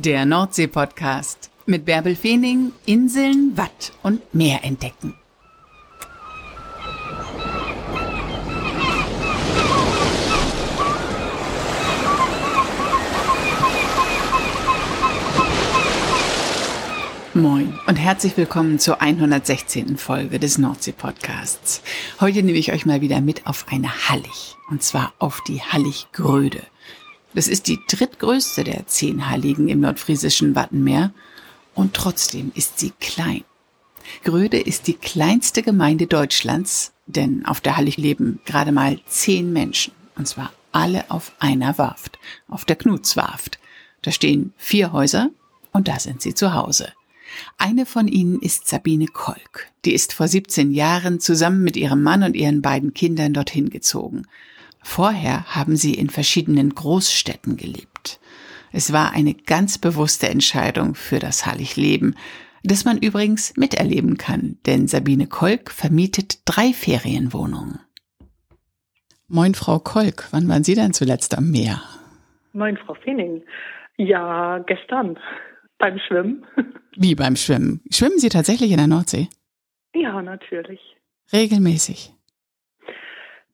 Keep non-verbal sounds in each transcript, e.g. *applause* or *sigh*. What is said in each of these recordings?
Der Nordsee-Podcast mit Bärbel Feening, Inseln, Watt und Meer entdecken. Moin und herzlich willkommen zur 116. Folge des Nordsee-Podcasts. Heute nehme ich euch mal wieder mit auf eine Hallig, und zwar auf die Hallig-Gröde. Das ist die drittgrößte der zehn Halligen im nordfriesischen Wattenmeer und trotzdem ist sie klein. Gröde ist die kleinste Gemeinde Deutschlands, denn auf der Hallig leben gerade mal zehn Menschen, und zwar alle auf einer Warft, auf der Knutswarft. Da stehen vier Häuser und da sind sie zu Hause. Eine von ihnen ist Sabine Kolk. Die ist vor 17 Jahren zusammen mit ihrem Mann und ihren beiden Kindern dorthin gezogen. Vorher haben sie in verschiedenen Großstädten gelebt. Es war eine ganz bewusste Entscheidung für das Hallig-Leben, das man übrigens miterleben kann, denn Sabine Kolk vermietet drei Ferienwohnungen. Moin, Frau Kolk, wann waren Sie denn zuletzt am Meer? Moin, Frau Feening. Ja, gestern beim Schwimmen. *laughs* Wie beim Schwimmen? Schwimmen Sie tatsächlich in der Nordsee? Ja, natürlich. Regelmäßig.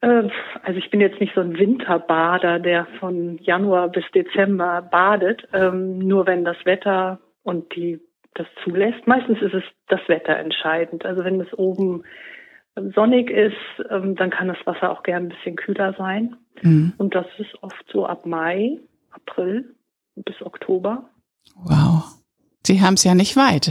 Äh, also ich bin jetzt nicht so ein Winterbader, der von Januar bis Dezember badet, ähm, nur wenn das Wetter und die das zulässt. Meistens ist es das Wetter entscheidend. Also wenn es oben sonnig ist, ähm, dann kann das Wasser auch gern ein bisschen kühler sein. Mhm. Und das ist oft so ab Mai, April bis Oktober. Wow. Sie haben es ja nicht weit.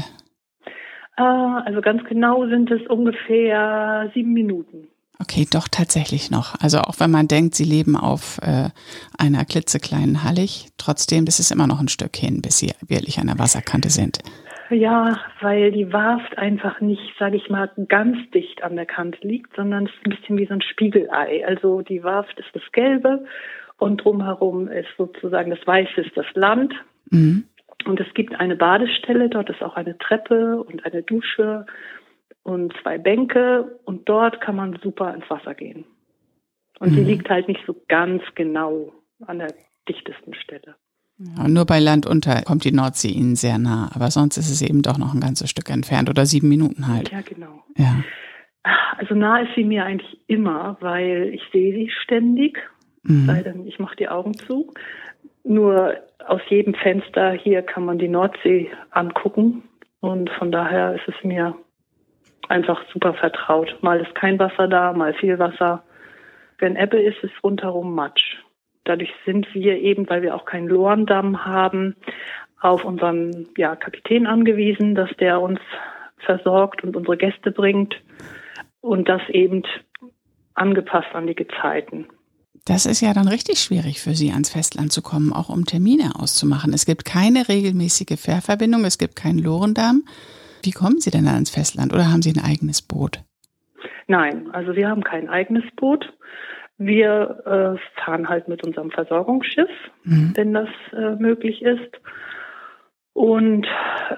Äh, also ganz genau sind es ungefähr sieben Minuten. Okay, doch tatsächlich noch. Also auch wenn man denkt, sie leben auf äh, einer klitzekleinen Hallig, trotzdem, das ist immer noch ein Stück hin, bis sie wirklich an der Wasserkante sind. Ja, weil die Warft einfach nicht, sage ich mal, ganz dicht an der Kante liegt, sondern es ist ein bisschen wie so ein Spiegelei. Also die Warft ist das Gelbe und drumherum ist sozusagen das Weiße ist das Land. Mhm. Und es gibt eine Badestelle, dort ist auch eine Treppe und eine Dusche und zwei Bänke und dort kann man super ins Wasser gehen. Und mhm. die liegt halt nicht so ganz genau an der dichtesten Stelle. Ja, nur bei Land unter kommt die Nordsee Ihnen sehr nah, aber sonst ist es eben doch noch ein ganzes Stück entfernt oder sieben Minuten halt. Ja, genau. Ja. Also nah ist sie mir eigentlich immer, weil ich sehe sie ständig, mhm. sei denn ich mache die Augen zu. Nur aus jedem Fenster hier kann man die Nordsee angucken und von daher ist es mir einfach super vertraut. Mal ist kein Wasser da, mal viel Wasser. Wenn Ebbe ist, ist rundherum Matsch. Dadurch sind wir eben, weil wir auch keinen Lorendamm haben, auf unseren ja, Kapitän angewiesen, dass der uns versorgt und unsere Gäste bringt und das eben angepasst an die Gezeiten. Das ist ja dann richtig schwierig für Sie, ans Festland zu kommen, auch um Termine auszumachen. Es gibt keine regelmäßige Fährverbindung, es gibt keinen Lorendamm. Wie kommen Sie denn ans Festland oder haben Sie ein eigenes Boot? Nein, also wir haben kein eigenes Boot. Wir äh, fahren halt mit unserem Versorgungsschiff, mhm. wenn das äh, möglich ist. Und äh,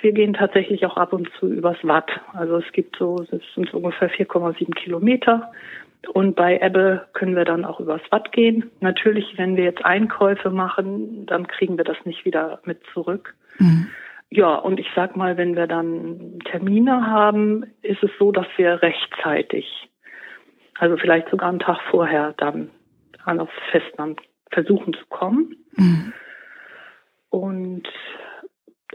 wir gehen tatsächlich auch ab und zu übers Watt. Also es gibt so, es sind ungefähr 4,7 Kilometer. Und bei Ebbe können wir dann auch übers Watt gehen. Natürlich, wenn wir jetzt Einkäufe machen, dann kriegen wir das nicht wieder mit zurück. Mhm. Ja, und ich sag mal, wenn wir dann Termine haben, ist es so, dass wir rechtzeitig, also vielleicht sogar einen Tag vorher dann an aufs Festland versuchen zu kommen. Mhm. Und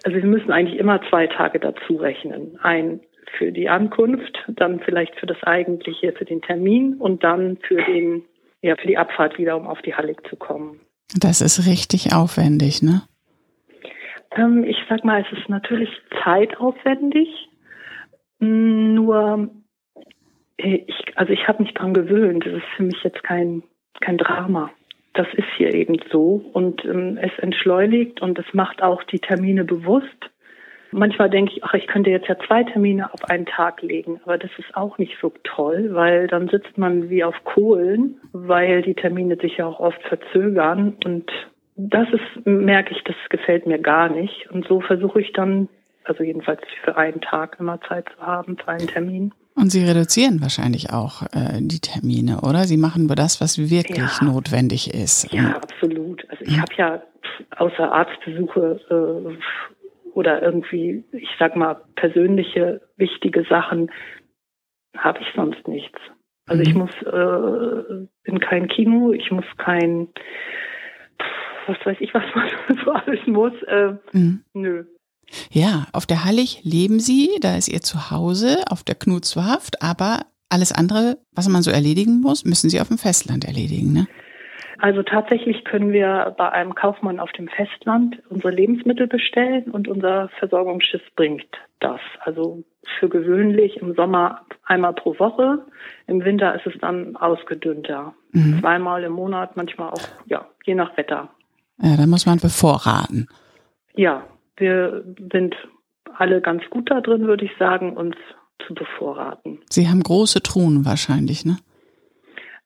also wir müssen eigentlich immer zwei Tage dazu rechnen. Ein für die Ankunft, dann vielleicht für das eigentliche, für den Termin und dann für den, ja, für die Abfahrt wieder, um auf die Hallig zu kommen. Das ist richtig aufwendig, ne? Ähm, ich sag mal, es ist natürlich zeitaufwendig. Nur, äh, ich, also ich habe mich dran gewöhnt. Es ist für mich jetzt kein, kein Drama. Das ist hier eben so und ähm, es entschleunigt und es macht auch die Termine bewusst. Manchmal denke ich, ach, ich könnte jetzt ja zwei Termine auf einen Tag legen, aber das ist auch nicht so toll, weil dann sitzt man wie auf Kohlen, weil die Termine sich ja auch oft verzögern und das ist, merke ich, das gefällt mir gar nicht. Und so versuche ich dann, also jedenfalls für einen Tag immer Zeit zu haben, für einen Termin. Und Sie reduzieren wahrscheinlich auch äh, die Termine, oder? Sie machen nur das, was wirklich ja. notwendig ist. Ja, absolut. Also ich habe ja außer Arztbesuche äh, oder irgendwie, ich sag mal, persönliche wichtige Sachen habe ich sonst nichts. Also ich mhm. muss äh, in kein Kino, ich muss kein, was weiß ich, was man *laughs* so alles muss. Äh, mhm. Nö. Ja, auf der Hallig leben Sie, da ist Ihr Zuhause, auf der Knutswarft, aber alles andere, was man so erledigen muss, müssen Sie auf dem Festland erledigen, ne? Also tatsächlich können wir bei einem Kaufmann auf dem Festland unsere Lebensmittel bestellen und unser Versorgungsschiff bringt das. Also für gewöhnlich im Sommer einmal pro Woche, im Winter ist es dann ausgedünnter. Mhm. Zweimal im Monat, manchmal auch, ja, je nach Wetter. Ja, da muss man bevorraten. Ja, wir sind alle ganz gut da drin, würde ich sagen, uns zu bevorraten. Sie haben große Truhen wahrscheinlich, ne?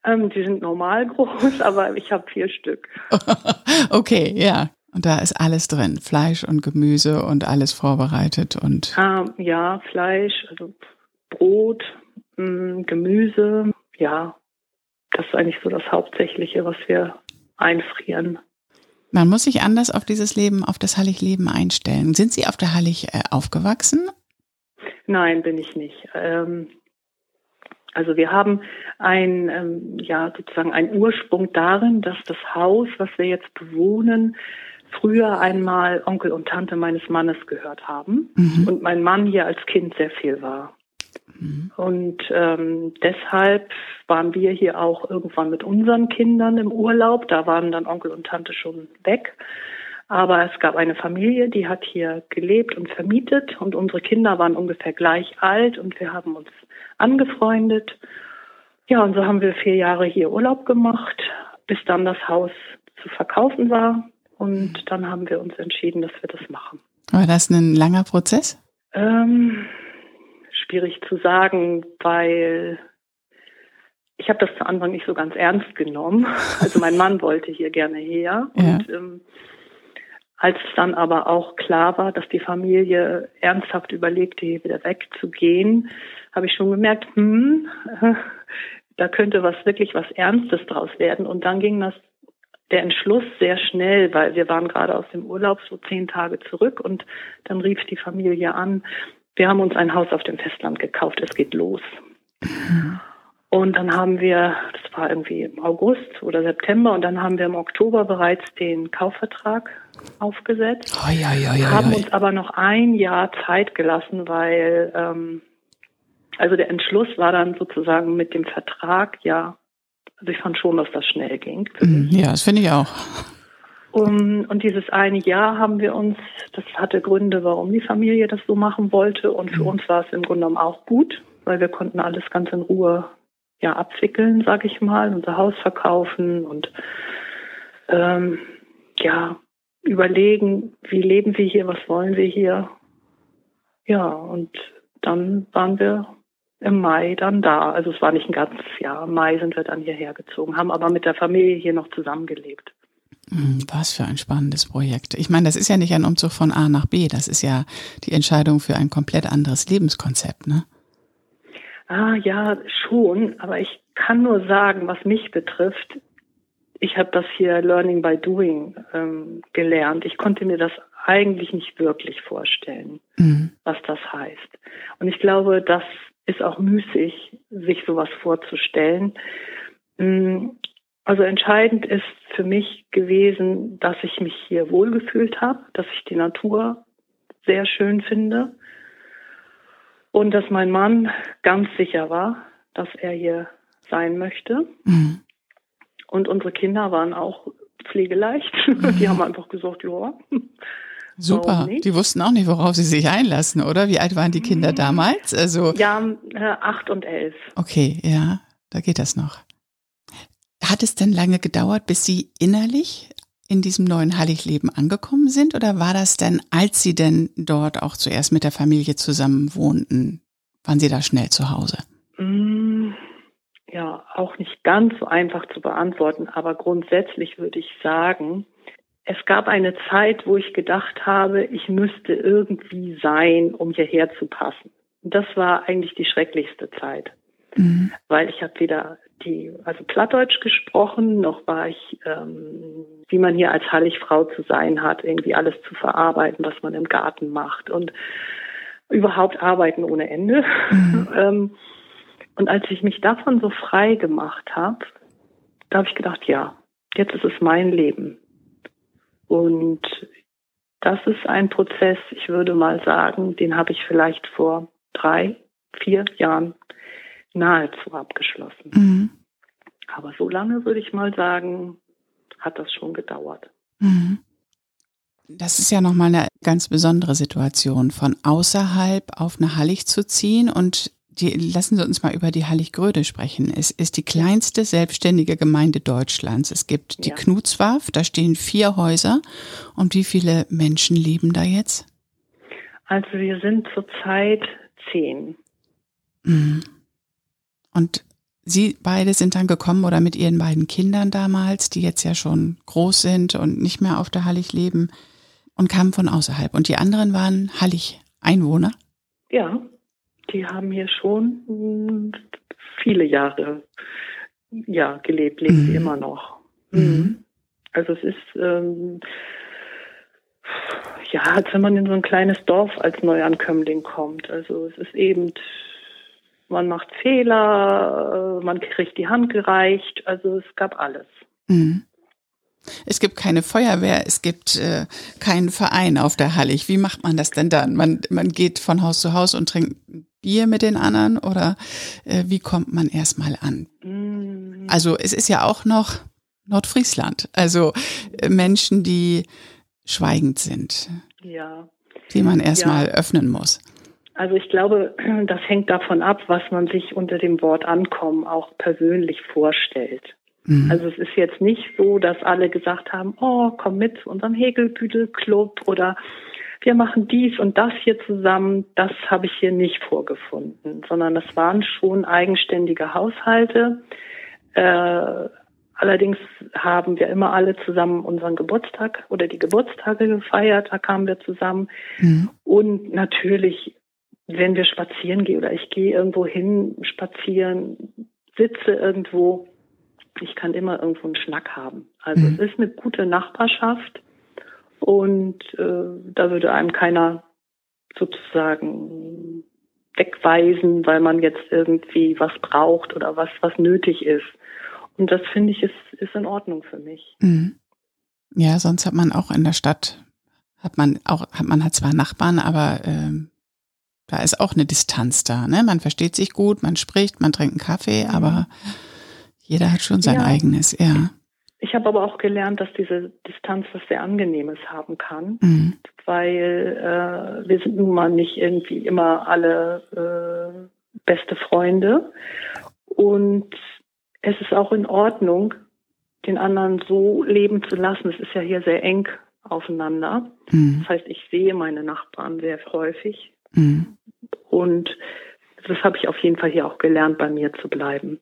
Ähm, die sind normal groß, *laughs* aber ich habe vier Stück. *laughs* okay, ja. Und da ist alles drin, Fleisch und Gemüse und alles vorbereitet und. Ähm, ja, Fleisch, also Brot, mh, mm, Gemüse, ja. Das ist eigentlich so das Hauptsächliche, was wir einfrieren. Man muss sich anders auf dieses Leben, auf das Hallig-Leben einstellen. Sind Sie auf der Hallig äh, aufgewachsen? Nein, bin ich nicht. Ähm, also wir haben ein, ähm, ja, sozusagen einen Ursprung darin, dass das Haus, was wir jetzt bewohnen, früher einmal Onkel und Tante meines Mannes gehört haben mhm. und mein Mann hier als Kind sehr viel war. Mhm. Und ähm, deshalb waren wir hier auch irgendwann mit unseren Kindern im Urlaub. Da waren dann Onkel und Tante schon weg. Aber es gab eine Familie, die hat hier gelebt und vermietet und unsere Kinder waren ungefähr gleich alt und wir haben uns angefreundet. Ja, und so haben wir vier Jahre hier Urlaub gemacht, bis dann das Haus zu verkaufen war. Und dann haben wir uns entschieden, dass wir das machen. War das ein langer Prozess? Ähm, schwierig zu sagen, weil ich habe das zu Anfang nicht so ganz ernst genommen. Also mein Mann wollte hier gerne her. *laughs* Ja. Und ähm, als es dann aber auch klar war, dass die Familie ernsthaft überlegte, hier wieder wegzugehen, habe ich schon gemerkt, hm, *laughs* da könnte was wirklich was Ernstes draus werden. Und dann ging das der Entschluss sehr schnell, weil wir waren gerade aus dem Urlaub so zehn Tage zurück und dann rief die Familie an, wir haben uns ein Haus auf dem Festland gekauft, es geht los. Und dann haben wir, das war irgendwie im August oder September, und dann haben wir im Oktober bereits den Kaufvertrag aufgesetzt, oi, oi, oi, haben uns aber noch ein Jahr Zeit gelassen, weil ähm, also der Entschluss war dann sozusagen mit dem Vertrag, ja, also ich fand schon, dass das schnell ging. Mhm, ja, das finde ich auch. Um, und dieses eine Jahr haben wir uns, das hatte Gründe, warum die Familie das so machen wollte. Und für mhm. uns war es im Grunde genommen auch gut, weil wir konnten alles ganz in Ruhe ja abwickeln, sag ich mal, unser Haus verkaufen und ähm, ja überlegen, wie leben wir hier, was wollen wir hier. Ja, und dann waren wir im Mai dann da. Also es war nicht ein ganzes Jahr. Im Mai sind wir dann hierher gezogen, haben aber mit der Familie hier noch zusammengelebt. Hm, was für ein spannendes Projekt. Ich meine, das ist ja nicht ein Umzug von A nach B, das ist ja die Entscheidung für ein komplett anderes Lebenskonzept, ne? Ah ja, schon, aber ich kann nur sagen, was mich betrifft, ich habe das hier Learning by Doing ähm, gelernt. Ich konnte mir das eigentlich nicht wirklich vorstellen, mhm. was das heißt. Und ich glaube, das ist auch müßig, sich sowas vorzustellen. Also entscheidend ist für mich gewesen, dass ich mich hier wohlgefühlt habe, dass ich die Natur sehr schön finde und dass mein Mann ganz sicher war, dass er hier sein möchte. Mhm. Und unsere Kinder waren auch pflegeleicht. *laughs* Mhm. Die haben einfach gesagt, ja. Super. Die wussten auch nicht, worauf sie sich einlassen, oder? Wie alt waren die Kinder mhm. damals? Also ja, äh, acht und elf. Okay, ja, da geht das noch. Hat es denn lange gedauert, bis Sie innerlich in diesem neuen Heiligleben angekommen sind? Oder war das denn, als Sie denn dort auch zuerst mit der Familie zusammen wohnten, waren Sie da schnell zu Hause? Mm, ja, auch nicht ganz so einfach zu beantworten, aber grundsätzlich würde ich sagen, es gab eine Zeit, wo ich gedacht habe, ich müsste irgendwie sein, um hierher zu passen. Und das war eigentlich die schrecklichste Zeit, mhm. weil ich habe weder die, also Plattdeutsch gesprochen, noch war ich, ähm, wie man hier als Halligfrau zu sein hat, irgendwie alles zu verarbeiten, was man im Garten macht und überhaupt arbeiten ohne Ende. Mhm. *laughs* ähm, und als ich mich davon so frei gemacht habe, da habe ich gedacht, ja, jetzt ist es mein Leben. Und das ist ein Prozess, ich würde mal sagen, den habe ich vielleicht vor drei, vier Jahren nahezu abgeschlossen. Mhm. Aber so lange würde ich mal sagen, hat das schon gedauert. Mhm. Das ist ja nochmal eine ganz besondere Situation, von außerhalb auf eine Hallig zu ziehen und die, lassen Sie uns mal über die Hallig-Gröde sprechen. Es ist die kleinste selbstständige Gemeinde Deutschlands. Es gibt die ja. Knutswarf, da stehen vier Häuser. Und wie viele Menschen leben da jetzt? Also wir sind zurzeit zehn. Mhm. Und Sie beide sind dann gekommen oder mit Ihren beiden Kindern damals, die jetzt ja schon groß sind und nicht mehr auf der Hallig leben und kamen von außerhalb. Und die anderen waren Hallig-Einwohner? Ja, die haben hier schon viele Jahre ja, gelebt, leben mhm. sie immer noch. Mhm. mhm. Also es ist ähm, ja, als wenn man in so ein kleines Dorf als Neuankömmling kommt. Also es ist eben, man macht Fehler, äh, man kriegt die Hand gereicht, also es gab alles. Mhm. Es gibt keine Feuerwehr, es gibt äh, keinen Verein auf der Hallig. Wie macht man das denn dann? Man, man geht von Haus zu Haus und trinkt Bier mit den anderen oder äh, wie kommt man erstmal an? Mm. Also es ist ja auch noch Nordfriesland, also äh, Menschen, die schweigend sind, ja. die man erstmal ja. öffnen muss. Also ich glaube, *clears throat* das hängt davon ab, was man sich unter dem Wort Ankommen auch persönlich vorstellt. Mhm. Also es ist jetzt nicht so, dass alle gesagt haben, oh, komm mit zu unserem Hegelbüdel-Club oder wir machen dies und das hier zusammen. Das habe ich hier nicht vorgefunden, sondern das waren schon eigenständige Haushalte. Äh, allerdings haben wir immer alle zusammen unseren Geburtstag oder die Geburtstage gefeiert. Da kamen wir zusammen. Mhm. Und natürlich, wenn wir spazieren gehen oder ich gehe irgendwo hin spazieren, sitze irgendwo, ich kann immer irgendwo einen Schnack haben. Also mhm. es ist eine gute Nachbarschaft und äh, da würde einem keiner sozusagen wegweisen, weil man jetzt irgendwie was braucht oder was was nötig ist. Und das finde ich ist ist in Ordnung für mich. Mhm. Ja, sonst hat man auch in der Stadt hat man auch hat man hat zwar Nachbarn, aber ähm, da ist auch eine Distanz da. Ne? Man versteht sich gut, man spricht, man trinkt einen Kaffee, aber jeder hat schon sein ja. eigenes, ja. Ich habe aber auch gelernt, dass diese Distanz was sehr Angenehmes haben kann, mhm. weil äh, wir sind nun mal nicht irgendwie immer alle äh, beste Freunde. Und es ist auch in Ordnung, den anderen so leben zu lassen. Es ist ja hier sehr eng aufeinander. Mhm. Das heißt, ich sehe meine Nachbarn sehr häufig. Mhm. Und das habe ich auf jeden Fall hier auch gelernt, bei mir zu bleiben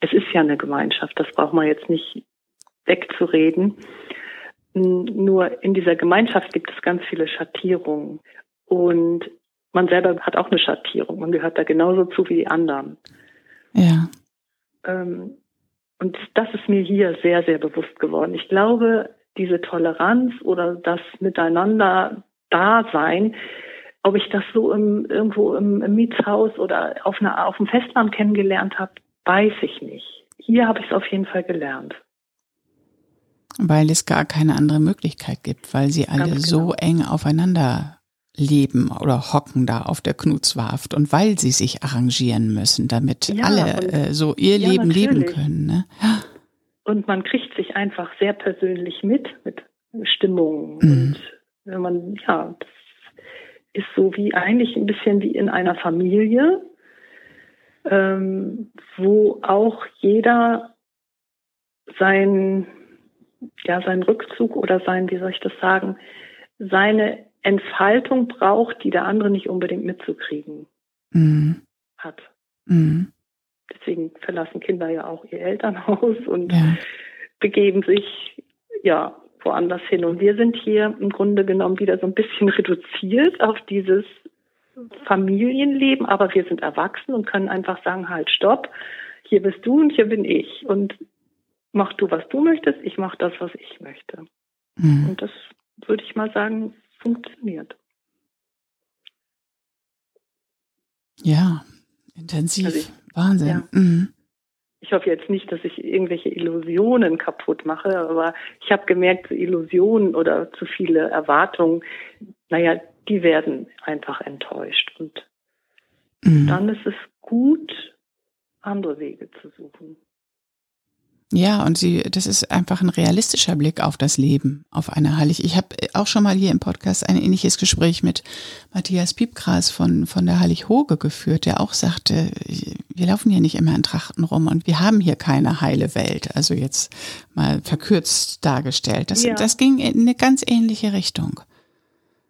es ist ja eine Gemeinschaft, das braucht man jetzt nicht wegzureden. Nur in dieser Gemeinschaft gibt es ganz viele Schattierungen. Und man selber hat auch eine Schattierung. Man gehört da genauso zu wie die anderen. Ja. Ähm, und das ist mir hier sehr, sehr bewusst geworden. Ich glaube, diese Toleranz oder das Miteinander Dasein, ob ich das so im, irgendwo im, im Mietshaus oder auf, einer, auf dem Festland kennengelernt habe, weiß ich nicht. Hier habe ich es auf jeden Fall gelernt. Weil es gar keine andere Möglichkeit gibt, weil sie alle genau. so eng aufeinander leben oder hocken da auf der Knutswarft und weil sie sich arrangieren müssen, damit ja, alle äh, so ihr ja, Leben natürlich. leben können. Ne? Und man kriegt sich einfach sehr persönlich mit, mit Stimmung. Mhm. Und wenn man, ja, das ist so wie eigentlich ein bisschen wie in einer Familie ähm, wo auch jeder sein, ja, seinen Rückzug oder sein, wie soll ich das sagen, seine Entfaltung braucht, die der andere nicht unbedingt mitzukriegen mhm. hat. Mhm. Deswegen verlassen Kinder ja auch ihr Elternhaus und ja. begeben sich ja woanders hin. Und wir sind hier im Grunde genommen wieder so ein bisschen *laughs* reduziert auf dieses Familienleben, aber wir sind erwachsen und können einfach sagen, halt, stopp. hier bist du und hier bin ich. Und mach du, was du möchtest, ich mach das, was ich möchte. Mhm. Und das würde ich mal sagen, funktioniert. Ja, intensiv. Also ich, Wahnsinn. Ja. Mhm. Ich hoffe jetzt nicht, dass ich irgendwelche Illusionen kaputt mache, aber ich habe gemerkt, Illusionen oder zu viele Erwartungen, naja, die werden einfach enttäuscht. Und mhm. dann ist es gut, andere Wege zu suchen. Ja, und sie, das ist einfach ein realistischer Blick auf das Leben, auf eine Heilig. Ich habe auch schon mal hier im Podcast ein ähnliches Gespräch mit Matthias Piepgras von, von der Heilig Hoge geführt, der auch sagte, wir laufen hier nicht immer in Trachten rum und wir haben hier keine heile Welt. Also jetzt mal verkürzt dargestellt. Das, ja. das ging in eine ganz ähnliche Richtung.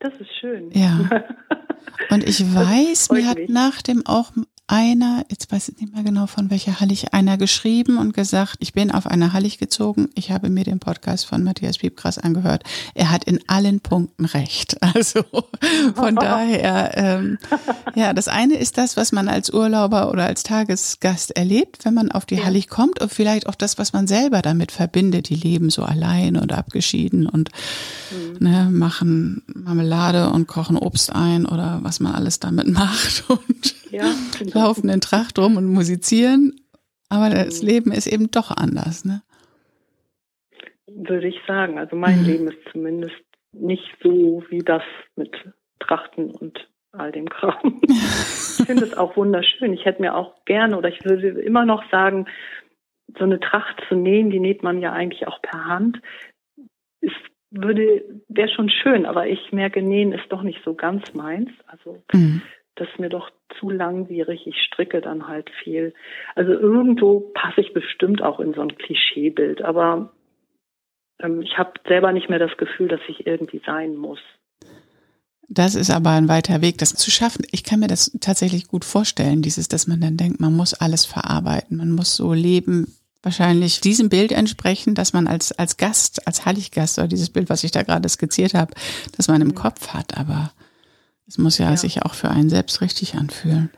Das ist schön. Ja. *laughs* Und ich weiß, mir hat nach dem auch einer, jetzt weiß ich nicht mehr genau von welcher Hallig, einer geschrieben und gesagt, ich bin auf eine Hallig gezogen. Ich habe mir den Podcast von Matthias Piepgras angehört. Er hat in allen Punkten recht. *laughs* Also von *laughs* daher, ähm, ja, das eine ist das, was man als Urlauber oder als Tagesgast erlebt, wenn man auf die ja. Hallig kommt und vielleicht auch das, was man selber damit verbindet. Die leben so allein und abgeschieden und mhm. ne, machen Marmelade und kochen Obst ein oder was man alles damit *laughs* macht und ja, laufen in Tracht rum und musizieren. Aber das mhm. Leben ist eben doch anders, ne? Würde ich sagen. Also mein mhm. Leben ist zumindest nicht so wie das mit Trachten und all dem Kram. ich finde es auch wunderschön. Ich hätte mir auch gerne oder ich würde immer noch sagen, so eine Tracht zu nähen, die näht man ja eigentlich auch per Hand, ist würde wäre schon schön, aber ich merke, nähen ist doch nicht so ganz meins. Also mhm das ist mir doch zu langwierig. Ich stricke dann halt viel. Also irgendwo passe ich bestimmt auch in so ein Klischeebild, aber ähm, ich habe selber nicht mehr das Gefühl, dass ich irgendwie sein muss. Das ist aber ein weiter Weg, das zu schaffen. Ich kann mir das tatsächlich gut vorstellen, dieses, dass man dann denkt, man muss alles verarbeiten, man muss so leben, wahrscheinlich diesem Bild entsprechen, dass man als, als Gast, als Heiliggast oder dieses Bild, was ich da gerade skizziert habe, dass man im mhm. Kopf hat, aber es muss ja, ja, sich auch für einen selbst richtig anfühlen.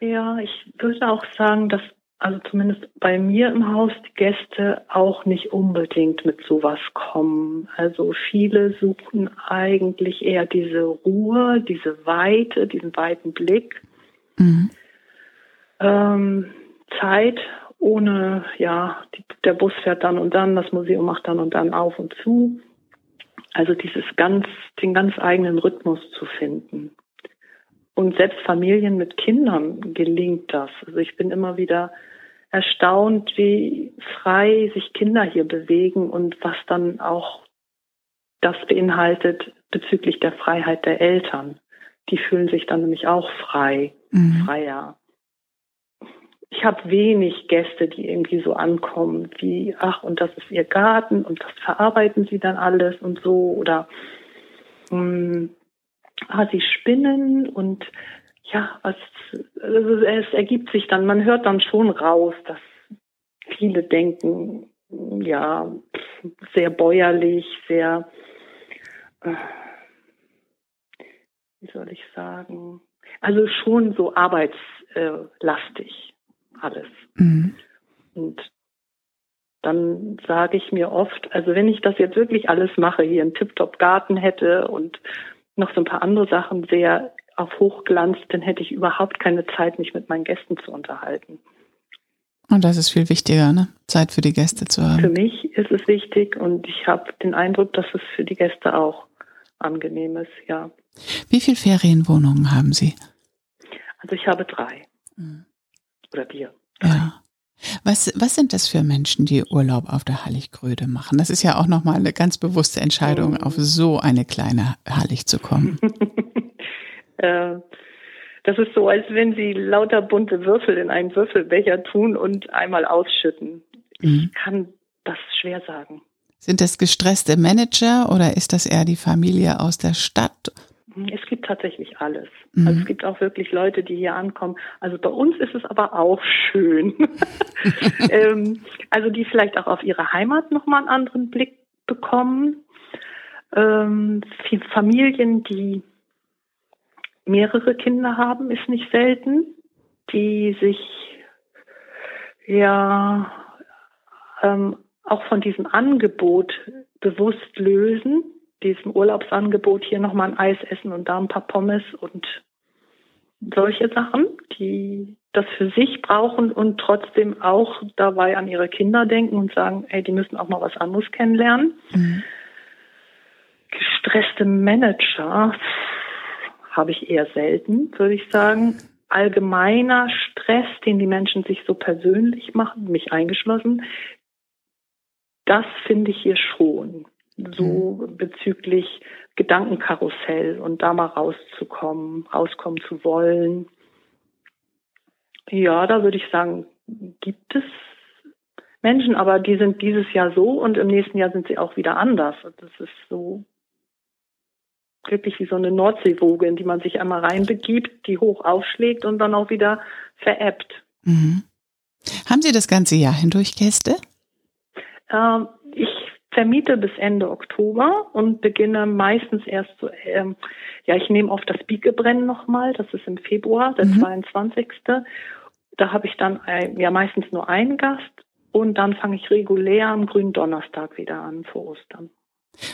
Ja, ich würde auch sagen, dass also zumindest bei mir im Haus die Gäste auch nicht unbedingt mit sowas kommen. Also viele suchen eigentlich eher diese Ruhe, diese Weite, diesen weiten Blick. Mhm. Ähm, Zeit ohne, ja, die, der Bus fährt dann und dann, das Museum macht dann und dann auf und zu. Also dieses ganz, den ganz eigenen Rhythmus zu finden. Und selbst Familien mit Kindern gelingt das. Also ich bin immer wieder erstaunt, wie frei sich Kinder hier bewegen und was dann auch das beinhaltet bezüglich der Freiheit der Eltern. Die fühlen sich dann nämlich auch frei, mhm. freier ich habe wenig Gäste, die irgendwie so ankommen, wie, ach, und das ist ihr Garten und das verarbeiten sie dann alles und so oder mh, hm, ah, sie spinnen und ja, was, also es ergibt sich dann, man hört dann schon raus, dass viele denken, ja, sehr bäuerlich, sehr, äh, wie soll ich sagen, also schon so arbeitslastig alles. Mhm. Und dann sage ich mir oft, also wenn ich das jetzt wirklich alles mache, hier einen Tip-Top-Garten hätte und noch so ein paar andere Sachen sehr auf Hochglanz, dann hätte ich überhaupt keine Zeit, mich mit meinen Gästen zu unterhalten. Und das ist viel wichtiger, ne? Zeit für die Gäste zu haben. Für mich ist es wichtig und ich habe den Eindruck, dass es für die Gäste auch angenehm ist, ja. Wie viele Ferienwohnungen haben Sie? Also ich habe drei. Mhm oder wir. Ja. Was, was sind das für Menschen, die Urlaub auf der Halliggröde machen? Das ist ja auch nochmal eine ganz bewusste Entscheidung, auf so eine kleine Hallig zu kommen. *laughs* Äh, das ist so, als wenn Sie lauter bunte Würfel in einen Würfelbecher tun und einmal ausschütten. Mhm. Ich kann das schwer sagen. Sind das gestresste Manager oder ist das eher die Familie aus der Stadt? Es gibt tatsächlich alles. Mhm. Also es gibt auch wirklich Leute, die hier ankommen. Also bei uns ist es aber auch schön. *laughs* ähm, also die vielleicht auch auf ihre Heimat nochmal einen anderen Blick bekommen. Ähm, Familien, die mehrere Kinder haben, ist nicht selten, die sich ja ähm, auch von diesem Angebot bewusst lösen, diesem Urlaubsangebot hier nochmal ein Eis essen und da ein paar Pommes und solche Sachen, die das für sich brauchen und trotzdem auch dabei an ihre Kinder denken und sagen, ey, die müssen auch mal was anderes kennenlernen. Mhm. Gestresste Manager habe ich eher selten, würde ich sagen. Allgemeiner Stress, den die Menschen sich so persönlich machen, mich eingeschlossen, das finde ich hier schon. So mhm. bezüglich Gedankenkarussell und da mal rauszukommen, rauskommen zu wollen. Ja, da würde ich sagen, gibt es Menschen, aber die sind dieses Jahr so und im nächsten Jahr sind sie auch wieder anders. Das ist so wirklich wie so eine Nordseewoge, in die man sich einmal reinbegibt, die hoch aufschlägt und dann auch wieder veräppt. Mhm. Haben Sie das ganze Jahr hindurch Gäste? Ähm, ich vermiete bis Ende Oktober und beginne meistens erst so, ähm, ja, ich nehme auf das Biegebrennen nochmal, das ist im Februar, der mhm. 22. Da habe ich dann ein, ja meistens nur einen Gast und dann fange ich regulär am grünen Donnerstag wieder an vor Ostern.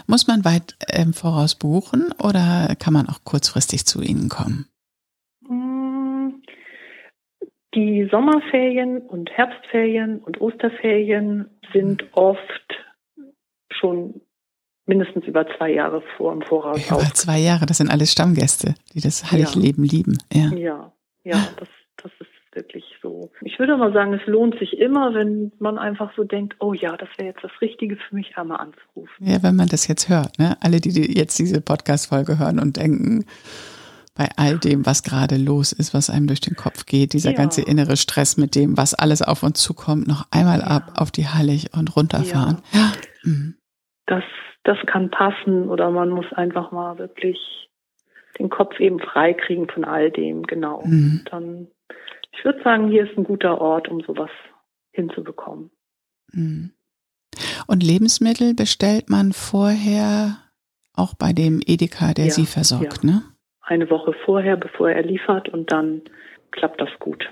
Muss man weit im Voraus buchen oder kann man auch kurzfristig zu Ihnen kommen? Mm, die Sommerferien und Herbstferien und Osterferien sind oft schon mindestens über zwei Jahre vor im Voraus. Über auf. zwei Jahre, das sind alles Stammgäste, die das Heiligleben ja. lieben. Ja, ja, ja das, das ist wirklich so. Ich würde mal sagen, es lohnt sich immer, wenn man einfach so denkt, oh ja, das wäre jetzt das Richtige für mich, einmal anzurufen. Ja, wenn man das jetzt hört, ne? Alle, die jetzt diese Podcast-Folge hören und denken, bei all dem, was gerade los ist, was einem durch den Kopf geht, dieser ja. ganze innere Stress mit dem, was alles auf uns zukommt, noch einmal ja. ab auf die Hallig und runterfahren. Ja. Mhm. Das, das kann passen oder man muss einfach mal wirklich den Kopf eben freikriegen von all dem, genau. Mhm. Dann ich würde sagen, hier ist ein guter Ort, um sowas hinzubekommen. Mhm. Und Lebensmittel bestellt man vorher auch bei dem Edeka, der ja, Sie versorgt, ja. ne? Eine Woche vorher, bevor er liefert und dann klappt das gut.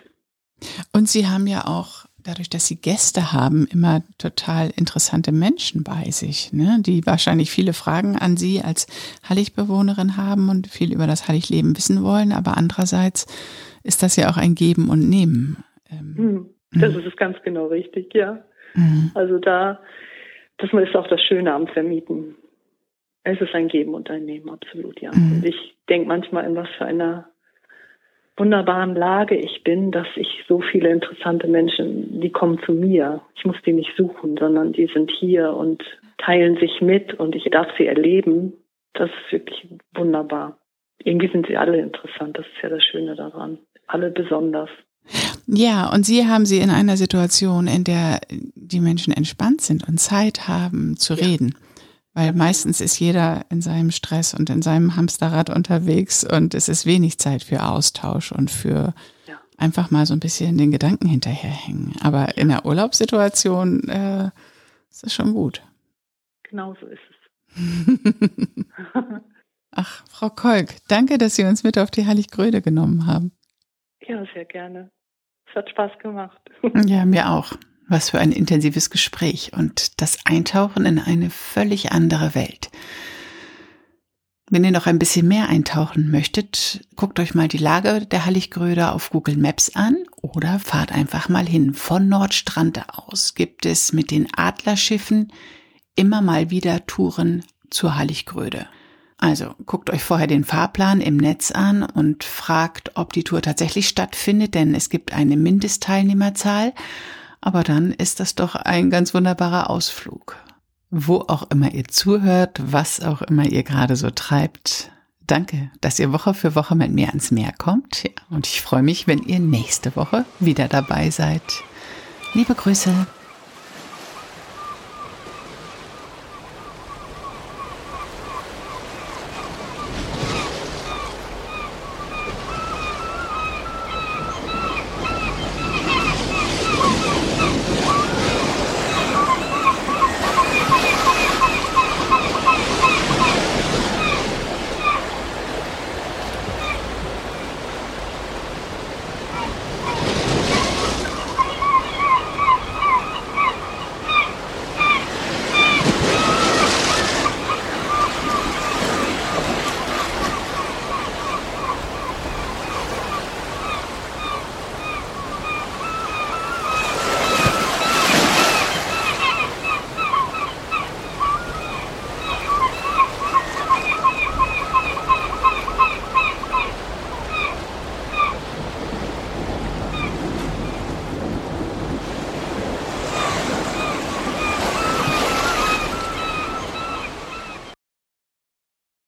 Und Sie haben ja auch, dadurch, dass Sie Gäste haben, immer total interessante Menschen bei sich, ne? die wahrscheinlich viele Fragen an Sie als Halligbewohnerin haben und viel über das Halligleben wissen wollen, aber andererseits ist das ja auch ein Geben und Nehmen. Ähm, hm, das mhm. ist ganz genau richtig, ja. Mhm. Also da, das ist auch das Schöne am Vermieten. Es ist ein Geben und ein Nehmen, absolut, ja. Mhm. Und ich denke manchmal, in was für einer wunderbaren Lage ich bin, dass ich so viele interessante Menschen, die kommen zu mir. Ich muss die nicht suchen, sondern die sind hier und teilen sich mit und ich darf sie erleben. Das ist wirklich wunderbar. Irgendwie sind sie alle interessant. Das ist ja das Schöne daran alle besonders. Ja, und Sie haben sie in einer Situation, in der die Menschen entspannt sind und Zeit haben zu ja. reden. Weil meistens ist jeder in seinem Stress und in seinem Hamsterrad unterwegs und es ist wenig Zeit für Austausch und für ja. einfach mal so ein bisschen den Gedanken hinterherhängen. Aber in der Urlaubssituation äh, ist es schon gut. Genau so ist es. *laughs* *laughs* Ach, Frau Kolk, danke, dass Sie uns mit auf die Heiliggröde genommen haben. Ja, sehr gerne. Es hat Spaß gemacht. Ja, mir auch. Was für ein intensives Gespräch und das Eintauchen in eine völlig andere Welt. Wenn ihr noch ein bisschen mehr eintauchen möchtet, guckt euch mal die Lage der Halliggröder auf Google Maps an oder fahrt einfach mal hin. Von Nordstrand aus gibt es mit den Adlerschiffen immer mal wieder Touren zur Halliggröde. Also guckt euch vorher den Fahrplan im Netz an und fragt, ob die Tour tatsächlich stattfindet, denn es gibt eine Mindestteilnehmerzahl. Aber dann ist das doch ein ganz wunderbarer Ausflug. Wo auch immer ihr zuhört, was auch immer ihr gerade so treibt. Danke, dass ihr Woche für Woche mit mir ans Meer kommt. Ja, und ich freue mich, wenn ihr nächste Woche wieder dabei seid. Liebe Grüße.